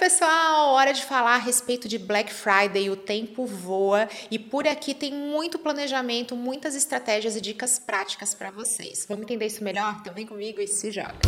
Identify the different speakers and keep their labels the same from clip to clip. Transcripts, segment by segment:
Speaker 1: pessoal! Hora de falar a respeito de Black Friday. O tempo voa e por aqui tem muito planejamento, muitas estratégias e dicas práticas para vocês. Vamos entender isso melhor? Então vem comigo e se joga.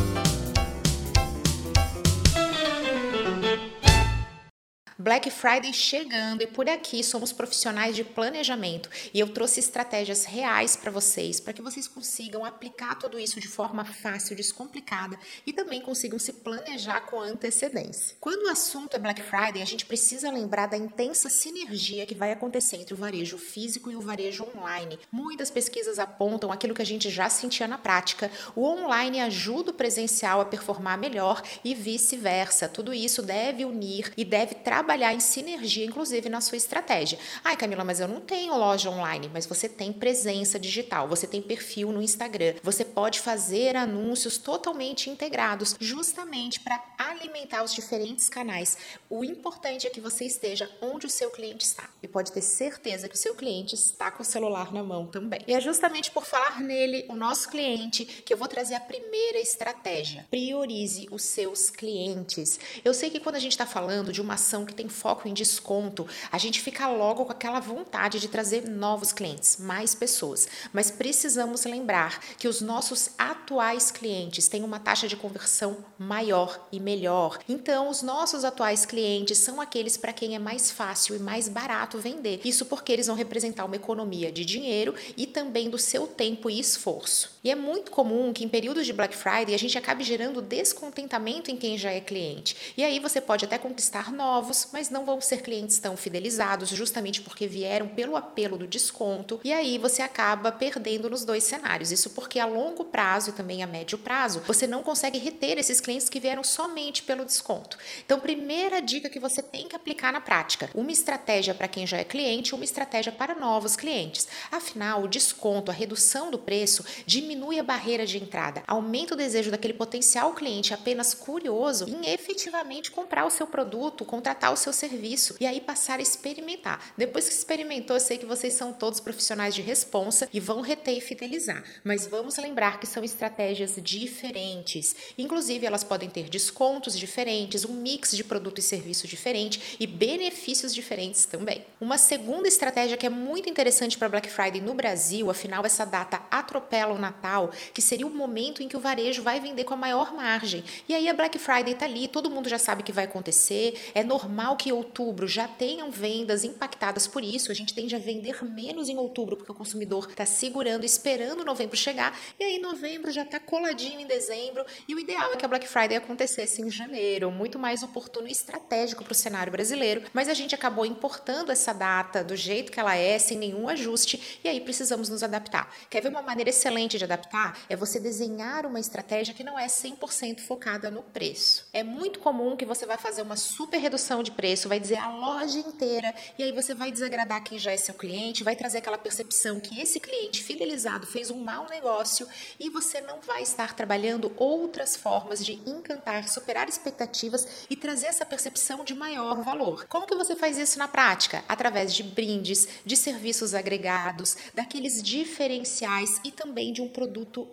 Speaker 1: Black Friday chegando e por aqui somos profissionais de planejamento e eu trouxe estratégias reais para vocês, para que vocês consigam aplicar tudo isso de forma fácil, descomplicada e também consigam se planejar com antecedência. Quando o assunto é Black Friday, a gente precisa lembrar da intensa sinergia que vai acontecer entre o varejo físico e o varejo online. Muitas pesquisas apontam aquilo que a gente já sentia na prática. O online ajuda o presencial a performar melhor e vice-versa. Tudo isso deve unir e deve trabalhar trabalhar em sinergia, inclusive na sua estratégia. Ai, Camila, mas eu não tenho loja online, mas você tem presença digital, você tem perfil no Instagram, você pode fazer anúncios totalmente integrados, justamente para alimentar os diferentes canais. O importante é que você esteja onde o seu cliente está e pode ter certeza que o seu cliente está com o celular na mão também. E é justamente por falar nele, o nosso cliente, que eu vou trazer a primeira estratégia. Priorize os seus clientes. Eu sei que quando a gente está falando de uma ação que tem foco em desconto, a gente fica logo com aquela vontade de trazer novos clientes, mais pessoas. Mas precisamos lembrar que os nossos atuais clientes têm uma taxa de conversão maior e melhor. Então, os nossos atuais clientes são aqueles para quem é mais fácil e mais barato vender. Isso porque eles vão representar uma economia de dinheiro e também do seu tempo e esforço. E é muito comum que em períodos de Black Friday a gente acabe gerando descontentamento em quem já é cliente. E aí você pode até conquistar novos, mas não vão ser clientes tão fidelizados, justamente porque vieram pelo apelo do desconto. E aí você acaba perdendo nos dois cenários. Isso porque a longo prazo e também a médio prazo, você não consegue reter esses clientes que vieram somente pelo desconto. Então, primeira dica que você tem que aplicar na prática: uma estratégia para quem já é cliente, uma estratégia para novos clientes. Afinal, o desconto, a redução do preço diminui diminui a barreira de entrada, aumenta o desejo daquele potencial cliente apenas curioso em efetivamente comprar o seu produto, contratar o seu serviço e aí passar a experimentar. Depois que experimentou, eu sei que vocês são todos profissionais de responsa e vão reter e fidelizar, mas vamos lembrar que são estratégias diferentes. Inclusive, elas podem ter descontos diferentes, um mix de produto e serviço diferente e benefícios diferentes também. Uma segunda estratégia que é muito interessante para Black Friday no Brasil, afinal essa data atropela o Natal Natal, que seria o momento em que o varejo vai vender com a maior margem. E aí a Black Friday está ali, todo mundo já sabe que vai acontecer. É normal que outubro já tenham vendas impactadas por isso. A gente tende a vender menos em outubro, porque o consumidor está segurando, esperando novembro chegar. E aí novembro já está coladinho em dezembro. E o ideal é que a Black Friday acontecesse em janeiro, muito mais oportuno e estratégico para o cenário brasileiro. Mas a gente acabou importando essa data do jeito que ela é, sem nenhum ajuste. E aí precisamos nos adaptar. Quer ver uma maneira excelente de adaptar é você desenhar uma estratégia que não é 100% focada no preço. É muito comum que você vai fazer uma super redução de preço, vai dizer a loja inteira, e aí você vai desagradar quem já é seu cliente, vai trazer aquela percepção que esse cliente fidelizado fez um mau negócio e você não vai estar trabalhando outras formas de encantar, superar expectativas e trazer essa percepção de maior valor. Como que você faz isso na prática? Através de brindes, de serviços agregados, daqueles diferenciais e também de um produto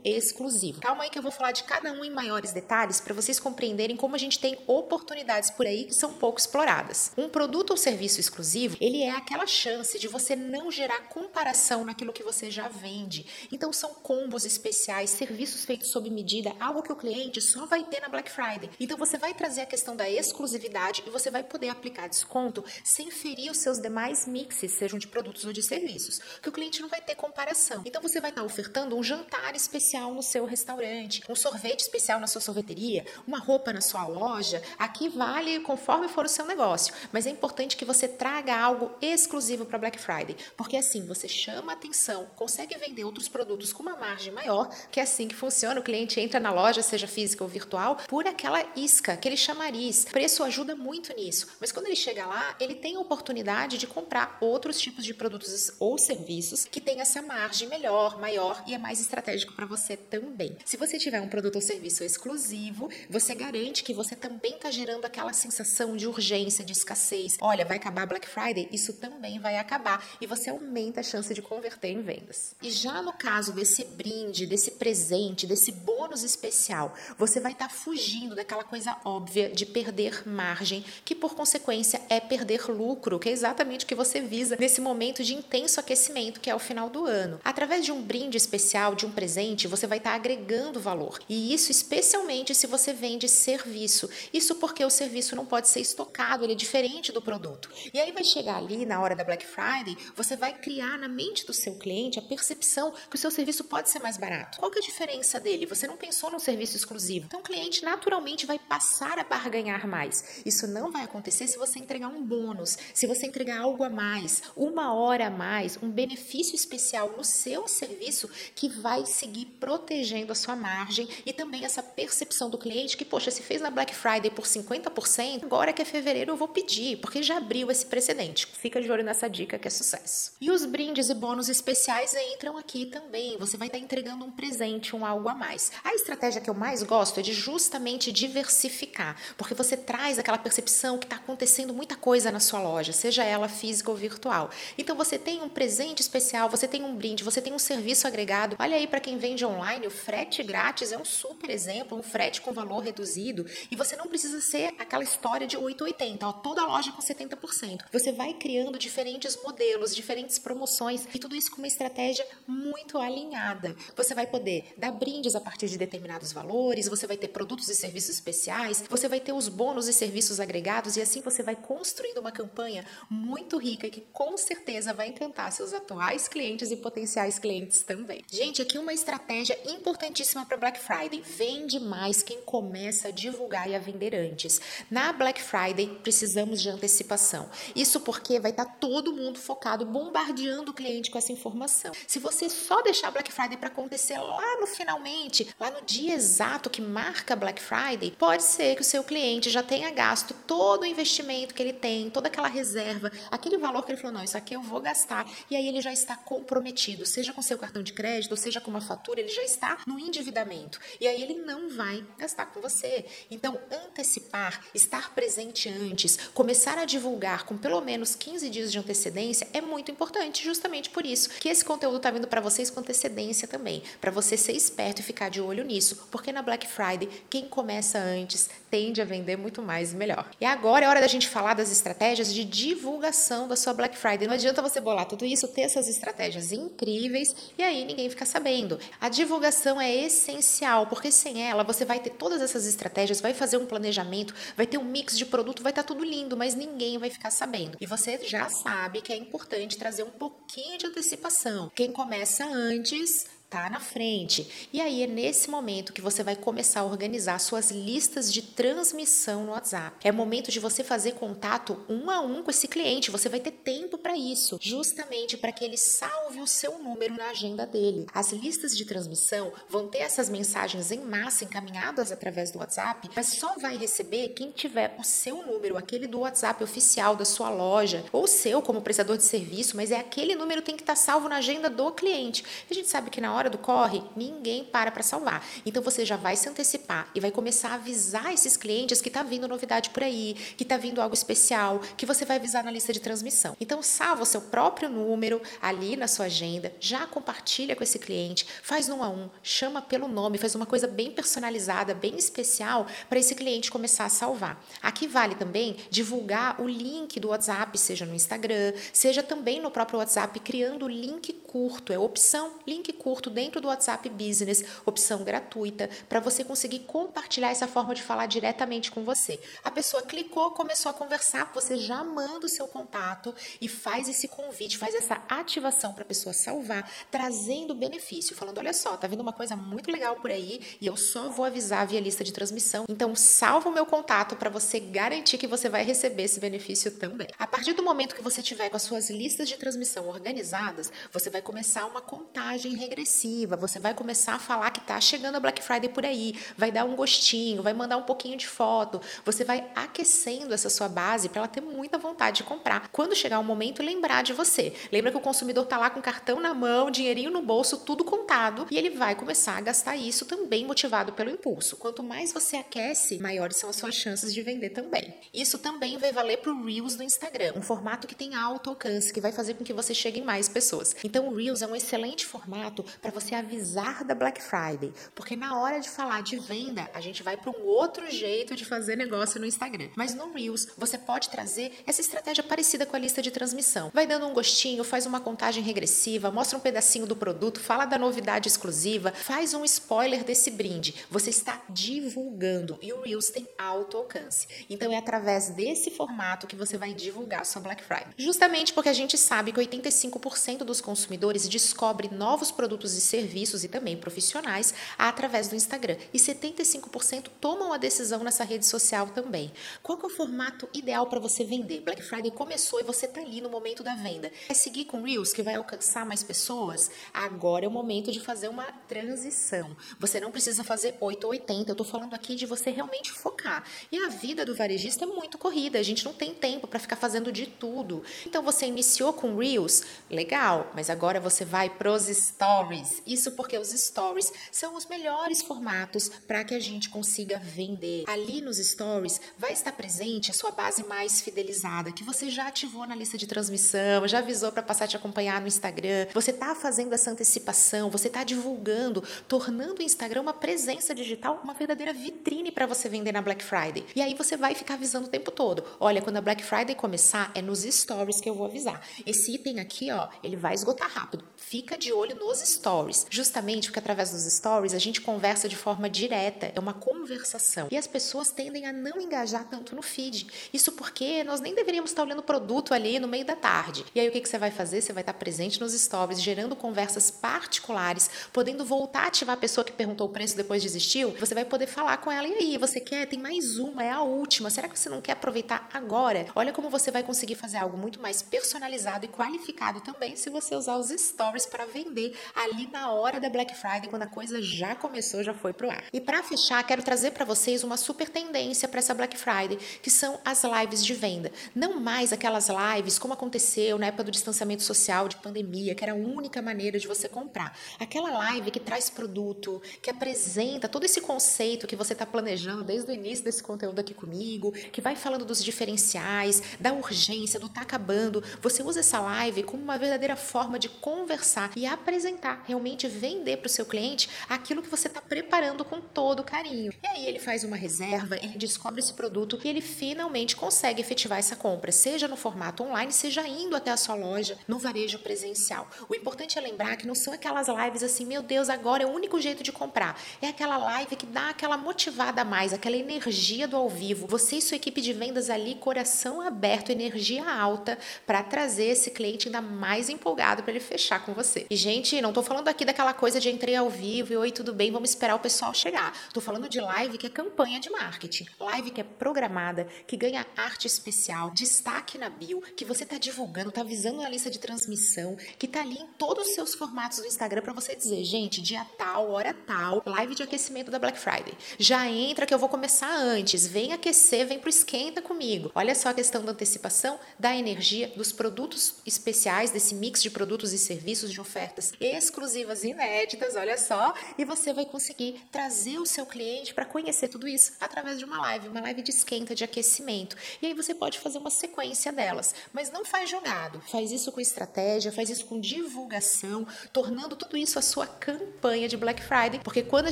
Speaker 1: exclusivo. Calma aí que eu vou falar de cada um em maiores detalhes para vocês compreenderem como a gente tem oportunidades por aí que são pouco exploradas. Um produto ou serviço exclusivo, ele é aquela chance de você não gerar comparação naquilo que você já vende. Então são combos especiais, serviços feitos sob medida, algo que o cliente só vai ter na Black Friday. Então você vai trazer a questão da exclusividade e você vai poder aplicar desconto sem ferir os seus demais mixes, sejam de produtos ou de serviços, que o cliente não vai ter comparação. Então você vai estar ofertando um jantar jantar especial no seu restaurante, um sorvete especial na sua sorveteria, uma roupa na sua loja. Aqui vale conforme for o seu negócio, mas é importante que você traga algo exclusivo para Black Friday, porque assim você chama atenção, consegue vender outros produtos com uma margem maior, que é assim que funciona. O cliente entra na loja, seja física ou virtual, por aquela isca, aquele chamariz. O preço ajuda muito nisso, mas quando ele chega lá, ele tem a oportunidade de comprar outros tipos de produtos ou serviços que têm essa margem melhor, maior e é mais estratégico estratégico para você também. Se você tiver um produto ou serviço exclusivo, você garante que você também está gerando aquela sensação de urgência de escassez. Olha, vai acabar Black Friday? Isso também vai acabar e você aumenta a chance de converter em vendas. E já no caso desse brinde, desse presente, desse bônus especial, você vai estar tá fugindo daquela coisa óbvia de perder margem, que por consequência é perder lucro, que é exatamente o que você visa nesse momento de intenso aquecimento que é o final do ano. Através de um brinde especial, de um presente, você vai estar tá agregando valor. E isso especialmente se você vende serviço. Isso porque o serviço não pode ser estocado, ele é diferente do produto. E aí vai chegar ali na hora da Black Friday, você vai criar na mente do seu cliente a percepção que o seu serviço pode ser mais barato. Qual que é a diferença dele? Você não pensou num serviço exclusivo. Então o cliente naturalmente vai passar a barganhar mais. Isso não vai acontecer se você entregar um bônus, se você entregar algo a mais, uma hora a mais, um benefício especial no seu serviço que vai seguir protegendo a sua margem e também essa percepção do cliente que, poxa, se fez na Black Friday por 50%, agora que é fevereiro eu vou pedir, porque já abriu esse precedente. Fica de olho nessa dica que é sucesso. E os brindes e bônus especiais entram aqui também. Você vai estar entregando um presente, um algo a mais. A estratégia que eu mais gosto é de justamente diversificar, porque você traz aquela percepção que está acontecendo muita coisa na sua loja, seja ela física ou virtual. Então você tem um presente especial, você tem um brinde, você tem um serviço agregado. Olha aí para quem vende online, o frete grátis é um super exemplo, um frete com valor reduzido e você não precisa ser aquela história de 880, ó, toda loja com 70%. Você vai criando diferentes modelos, diferentes promoções e tudo isso com uma estratégia muito alinhada. Você vai poder dar brindes a partir de determinados valores, você vai ter produtos e serviços especiais, você vai ter os bônus e serviços agregados e assim você vai construindo uma campanha muito rica que com certeza vai encantar seus atuais clientes e potenciais clientes também. Gente, aqui uma estratégia importantíssima para Black Friday. Vende mais quem começa a divulgar e a vender antes. Na Black Friday precisamos de antecipação. Isso porque vai estar tá todo mundo focado bombardeando o cliente com essa informação. Se você só deixar Black Friday para acontecer lá no finalmente, lá no dia exato que marca Black Friday, pode ser que o seu cliente já tenha gasto todo o investimento que ele tem, toda aquela reserva, aquele valor que ele falou, não, isso aqui eu vou gastar, e aí ele já está comprometido, seja com seu cartão de crédito, seja com uma fatura, ele já está no endividamento. E aí ele não vai gastar com você. Então, antecipar, estar presente antes, começar a divulgar com pelo menos 15 dias de antecedência é muito importante, justamente por isso que esse conteúdo está vindo para vocês com antecedência também, para você ser esperto e ficar de olho nisso, porque na Black Friday, quem começa antes tende a vender muito mais e melhor. E agora é hora da gente falar das estratégias de divulgação da sua Black Friday. Não adianta você bolar tudo isso, ter essas estratégias incríveis e aí ninguém fica sabendo. A divulgação é essencial, porque sem ela você vai ter todas essas estratégias, vai fazer um planejamento, vai ter um mix de produto, vai estar tá tudo lindo, mas ninguém vai ficar sabendo. E você já sabe que é importante trazer um pouquinho de antecipação. Quem começa antes tá na frente. E aí é nesse momento que você vai começar a organizar suas listas de transmissão no WhatsApp. É momento de você fazer contato um a um com esse cliente. Você vai ter tempo para isso, justamente para que ele salve o seu número na agenda dele. As listas de transmissão vão ter essas mensagens em massa encaminhadas através do WhatsApp, mas só vai receber quem tiver o seu número, aquele do WhatsApp oficial da sua loja, ou seu como prestador de serviço, mas é aquele número que tem que estar tá salvo na agenda do cliente. A gente sabe que na hora hora do corre, ninguém para para salvar. Então você já vai se antecipar e vai começar a avisar esses clientes que está vindo novidade por aí, que está vindo algo especial, que você vai avisar na lista de transmissão. Então salva o seu próprio número ali na sua agenda, já compartilha com esse cliente, faz um a um, chama pelo nome, faz uma coisa bem personalizada, bem especial para esse cliente começar a salvar. Aqui vale também divulgar o link do WhatsApp, seja no Instagram, seja também no próprio WhatsApp, criando o link curto, é opção link curto dentro do WhatsApp Business, opção gratuita, para você conseguir compartilhar essa forma de falar diretamente com você. A pessoa clicou, começou a conversar, você já manda o seu contato e faz esse convite, faz essa ativação para a pessoa salvar, trazendo benefício, falando: olha só, tá vindo uma coisa muito legal por aí e eu só vou avisar via lista de transmissão. Então, salva o meu contato para você garantir que você vai receber esse benefício também. A partir do momento que você tiver com as suas listas de transmissão organizadas, você vai começar uma contagem regressiva você vai começar a falar que tá chegando a Black Friday por aí, vai dar um gostinho, vai mandar um pouquinho de foto, você vai aquecendo essa sua base para ela ter muita vontade de comprar. Quando chegar o momento, lembrar de você. Lembra que o consumidor tá lá com cartão na mão, dinheirinho no bolso, tudo contado, e ele vai começar a gastar isso também motivado pelo impulso. Quanto mais você aquece, maiores são as suas chances de vender também. Isso também vai valer para o Reels do Instagram, um formato que tem alto alcance, que vai fazer com que você chegue em mais pessoas. Então o Reels é um excelente formato para você avisar da Black Friday, porque na hora de falar de venda, a gente vai para um outro jeito de fazer negócio no Instagram. Mas no Reels, você pode trazer essa estratégia parecida com a lista de transmissão. Vai dando um gostinho, faz uma contagem regressiva, mostra um pedacinho do produto, fala da novidade exclusiva, faz um spoiler desse brinde. Você está divulgando e o Reels tem alto alcance. Então é através desse formato que você vai divulgar sua Black Friday. Justamente porque a gente sabe que 85% dos consumidores descobre novos produtos e serviços e também profissionais através do Instagram e 75% tomam a decisão nessa rede social também. Qual é o formato ideal para você vender? Black Friday começou e você está ali no momento da venda. É seguir com Reels que vai alcançar mais pessoas? Agora é o momento de fazer uma transição. Você não precisa fazer 8 ou 80. Eu estou falando aqui de você realmente focar. E a vida do varejista é muito corrida. A gente não tem tempo para ficar fazendo de tudo. Então você iniciou com Reels, legal, mas agora você vai pros stories. Isso porque os stories são os melhores formatos para que a gente consiga vender. Ali nos stories vai estar presente a sua base mais fidelizada, que você já ativou na lista de transmissão, já avisou para passar a te acompanhar no Instagram. Você está fazendo essa antecipação, você está divulgando, tornando o Instagram uma presença digital, uma verdadeira vitrine para você vender na Black Friday. E aí você vai ficar avisando o tempo todo. Olha, quando a Black Friday começar, é nos stories que eu vou avisar. Esse item aqui, ó, ele vai esgotar rápido. Fica de olho nos stories. Justamente porque através dos stories a gente conversa de forma direta, é uma conversação. E as pessoas tendem a não engajar tanto no feed. Isso porque nós nem deveríamos estar olhando produto ali no meio da tarde. E aí o que, que você vai fazer? Você vai estar presente nos stories, gerando conversas particulares, podendo voltar a ativar a pessoa que perguntou o preço depois desistiu. Você vai poder falar com ela. E aí, você quer? Tem mais uma, é a última. Será que você não quer aproveitar agora? Olha como você vai conseguir fazer algo muito mais personalizado e qualificado também se você usar os stories para vender ali na hora da Black Friday, quando a coisa já começou, já foi pro ar. E para fechar, quero trazer para vocês uma super tendência para essa Black Friday, que são as lives de venda. Não mais aquelas lives como aconteceu na época do distanciamento social, de pandemia, que era a única maneira de você comprar. Aquela live que traz produto, que apresenta todo esse conceito que você está planejando desde o início desse conteúdo aqui comigo, que vai falando dos diferenciais, da urgência, do tá acabando. Você usa essa live como uma verdadeira forma de conversar e apresentar, realmente vender para o seu cliente aquilo que você está preparando com todo carinho. E aí ele faz uma reserva, ele descobre esse produto e ele finalmente consegue efetivar essa compra, seja no formato online, seja indo até a sua loja no varejo presencial. O importante é lembrar que não são aquelas lives assim, meu Deus, agora é o único jeito de comprar. É aquela live que dá aquela motivada a mais, aquela energia do ao vivo. Você e sua equipe de vendas ali, coração aberto, energia alta para trazer esse cliente ainda mais empolgado para ele fechar com você. E gente, não tô falando aqui daquela coisa de entrei ao vivo e oi, tudo bem, vamos esperar o pessoal chegar. Tô falando de live que é campanha de marketing, live que é programada, que ganha arte especial, destaque na bio, que você tá divulgando, tá avisando na lista de transmissão, que tá ali em todos os seus formatos do Instagram para você dizer, gente, dia tal, hora tal, live de aquecimento da Black Friday. Já entra que eu vou começar antes, vem aquecer, vem pro esquenta comigo. Olha só a questão da antecipação, da energia, dos produtos especiais, desse mix de produtos e serviços de ofertas exclusivas e inéditas, olha só, e você vai conseguir trazer o seu cliente para conhecer tudo isso através de uma live, uma live de esquenta, de aquecimento. E aí você pode fazer uma sequência delas, mas não faz jogado. Faz isso com estratégia, faz isso com divulgação, tornando tudo isso a sua campanha de Black Friday, porque quando a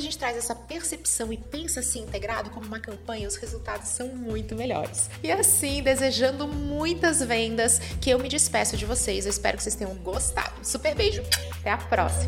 Speaker 1: gente traz essa percepção e pensa assim integrado como uma campanha, os resultados são muito melhores. E assim, desejando muitas vendas, que eu me despeço de vocês. Eu espero que vocês tenham gostado. Super beijo, até a próxima!